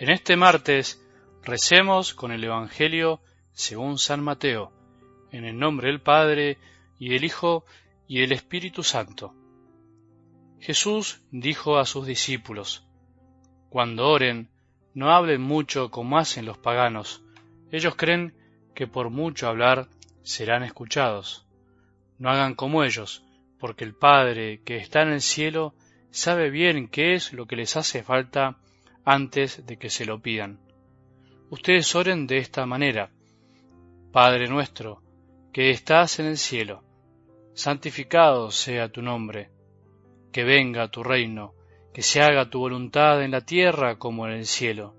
En este martes recemos con el Evangelio según San Mateo, en el nombre del Padre y del Hijo y del Espíritu Santo. Jesús dijo a sus discípulos, Cuando oren, no hablen mucho como hacen los paganos. Ellos creen que por mucho hablar serán escuchados. No hagan como ellos, porque el Padre que está en el cielo sabe bien qué es lo que les hace falta antes de que se lo pidan. Ustedes oren de esta manera. Padre nuestro, que estás en el cielo, santificado sea tu nombre, que venga tu reino, que se haga tu voluntad en la tierra como en el cielo.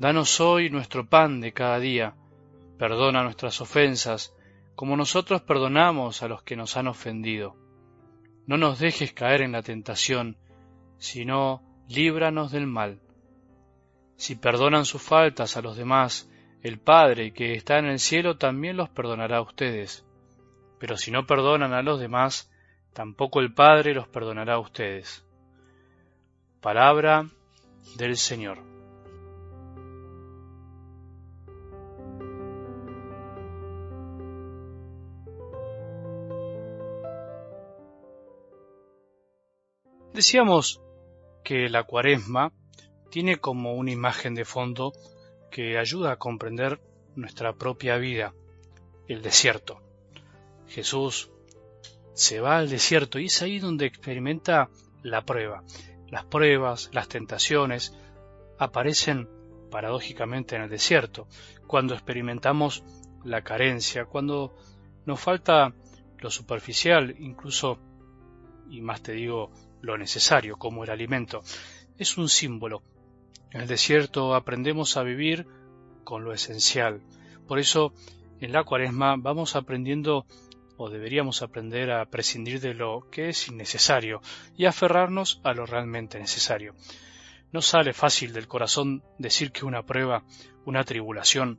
Danos hoy nuestro pan de cada día, perdona nuestras ofensas, como nosotros perdonamos a los que nos han ofendido. No nos dejes caer en la tentación, sino líbranos del mal si perdonan sus faltas a los demás, el Padre que está en el cielo también los perdonará a ustedes. Pero si no perdonan a los demás, tampoco el Padre los perdonará a ustedes. Palabra del Señor. Decíamos que la cuaresma tiene como una imagen de fondo que ayuda a comprender nuestra propia vida, el desierto. Jesús se va al desierto y es ahí donde experimenta la prueba. Las pruebas, las tentaciones aparecen paradójicamente en el desierto, cuando experimentamos la carencia, cuando nos falta lo superficial, incluso, y más te digo, lo necesario, como el alimento. Es un símbolo en el desierto aprendemos a vivir con lo esencial. Por eso, en la cuaresma vamos aprendiendo o deberíamos aprender a prescindir de lo que es innecesario y aferrarnos a lo realmente necesario. No sale fácil del corazón decir que una prueba, una tribulación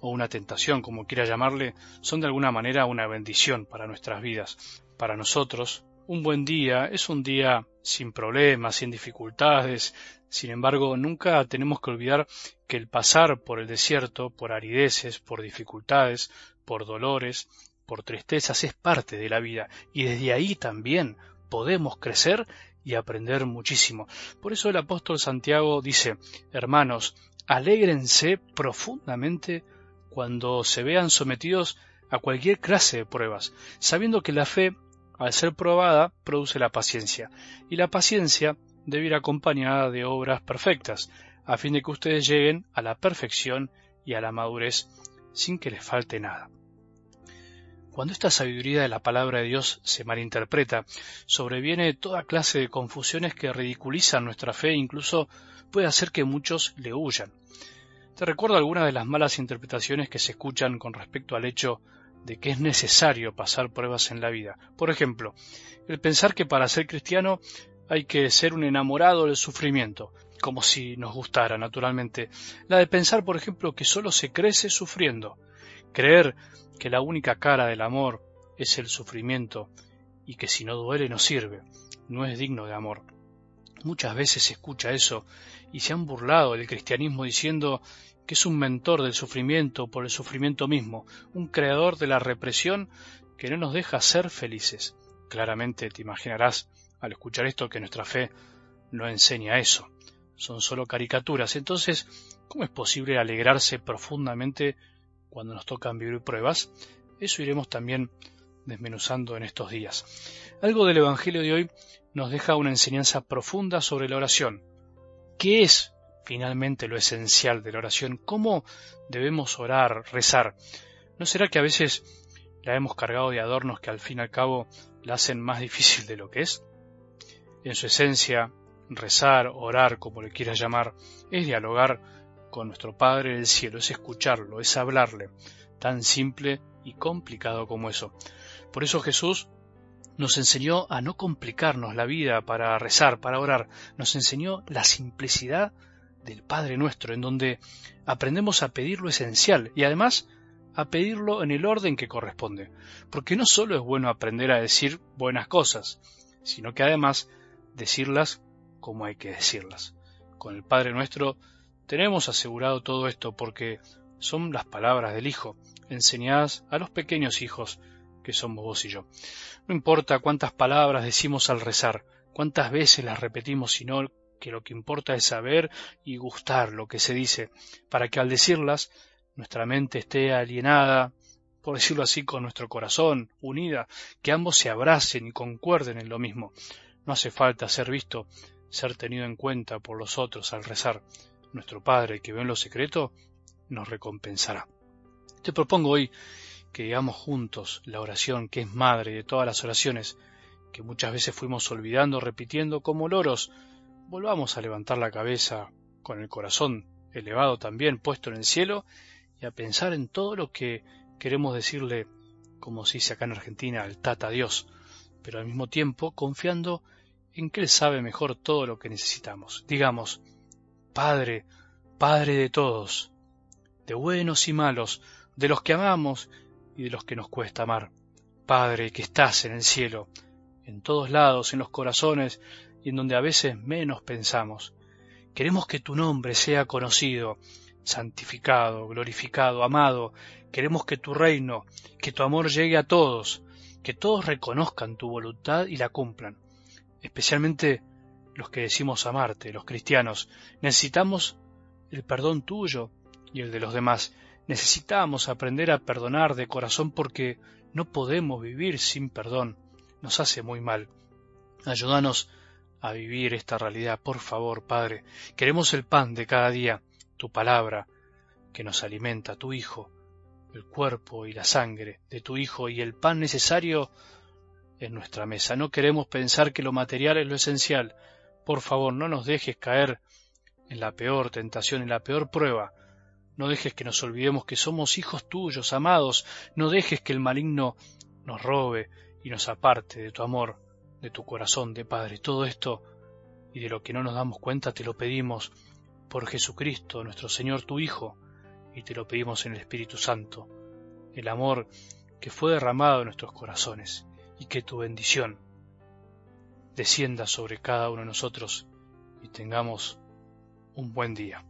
o una tentación, como quiera llamarle, son de alguna manera una bendición para nuestras vidas. Para nosotros, un buen día es un día sin problemas, sin dificultades. Sin embargo, nunca tenemos que olvidar que el pasar por el desierto, por arideces, por dificultades, por dolores, por tristezas, es parte de la vida y desde ahí también podemos crecer y aprender muchísimo. Por eso el apóstol Santiago dice, hermanos, alégrense profundamente cuando se vean sometidos a cualquier clase de pruebas, sabiendo que la fe al ser probada, produce la paciencia, y la paciencia debe ir acompañada de obras perfectas, a fin de que ustedes lleguen a la perfección y a la madurez sin que les falte nada. Cuando esta sabiduría de la palabra de Dios se malinterpreta, sobreviene toda clase de confusiones que ridiculizan nuestra fe e incluso puede hacer que muchos le huyan. Te recuerdo algunas de las malas interpretaciones que se escuchan con respecto al hecho de que es necesario pasar pruebas en la vida. Por ejemplo, el pensar que para ser cristiano hay que ser un enamorado del sufrimiento, como si nos gustara, naturalmente. La de pensar, por ejemplo, que solo se crece sufriendo. Creer que la única cara del amor es el sufrimiento y que si no duele no sirve, no es digno de amor. Muchas veces se escucha eso y se han burlado del cristianismo diciendo que es un mentor del sufrimiento por el sufrimiento mismo, un creador de la represión que no nos deja ser felices. Claramente te imaginarás al escuchar esto que nuestra fe no enseña eso, son solo caricaturas. Entonces, ¿cómo es posible alegrarse profundamente cuando nos tocan vivir pruebas? Eso iremos también desmenuzando en estos días. Algo del Evangelio de hoy nos deja una enseñanza profunda sobre la oración. ¿Qué es finalmente lo esencial de la oración, cómo debemos orar, rezar. ¿No será que a veces la hemos cargado de adornos que al fin y al cabo la hacen más difícil de lo que es? En su esencia, rezar, orar, como le quieras llamar, es dialogar con nuestro Padre del cielo, es escucharlo, es hablarle, tan simple y complicado como eso. Por eso Jesús nos enseñó a no complicarnos la vida para rezar, para orar, nos enseñó la simplicidad del Padre nuestro, en donde aprendemos a pedir lo esencial y además a pedirlo en el orden que corresponde, porque no solo es bueno aprender a decir buenas cosas, sino que además decirlas como hay que decirlas. Con el Padre nuestro Tenemos asegurado todo esto porque son las palabras del Hijo, enseñadas a los pequeños hijos que somos vos y yo. No importa cuántas palabras decimos al rezar, cuántas veces las repetimos, sino que lo que importa es saber y gustar lo que se dice, para que al decirlas nuestra mente esté alienada, por decirlo así, con nuestro corazón, unida, que ambos se abracen y concuerden en lo mismo. No hace falta ser visto, ser tenido en cuenta por los otros al rezar. Nuestro Padre, que ve en lo secreto, nos recompensará. Te propongo hoy que digamos juntos la oración que es madre de todas las oraciones, que muchas veces fuimos olvidando, repitiendo como loros. Volvamos a levantar la cabeza con el corazón elevado también, puesto en el cielo, y a pensar en todo lo que queremos decirle, como se dice acá en Argentina, al Tata Dios, pero al mismo tiempo confiando en que Él sabe mejor todo lo que necesitamos. Digamos, Padre, Padre de todos, de buenos y malos, de los que amamos y de los que nos cuesta amar. Padre que estás en el cielo, en todos lados, en los corazones y en donde a veces menos pensamos. Queremos que tu nombre sea conocido, santificado, glorificado, amado. Queremos que tu reino, que tu amor llegue a todos, que todos reconozcan tu voluntad y la cumplan. Especialmente los que decimos amarte, los cristianos. Necesitamos el perdón tuyo y el de los demás. Necesitamos aprender a perdonar de corazón porque no podemos vivir sin perdón. Nos hace muy mal. Ayúdanos a vivir esta realidad, por favor, Padre. Queremos el pan de cada día tu palabra que nos alimenta, tu Hijo, el cuerpo y la sangre de tu Hijo y el pan necesario en nuestra mesa. No queremos pensar que lo material es lo esencial. Por favor, no nos dejes caer en la peor tentación, en la peor prueba. No dejes que nos olvidemos que somos hijos tuyos, amados. No dejes que el maligno nos robe y nos aparte de tu amor, de tu corazón de Padre. Todo esto y de lo que no nos damos cuenta te lo pedimos por Jesucristo, nuestro Señor, tu Hijo, y te lo pedimos en el Espíritu Santo, el amor que fue derramado en nuestros corazones, y que tu bendición descienda sobre cada uno de nosotros y tengamos un buen día.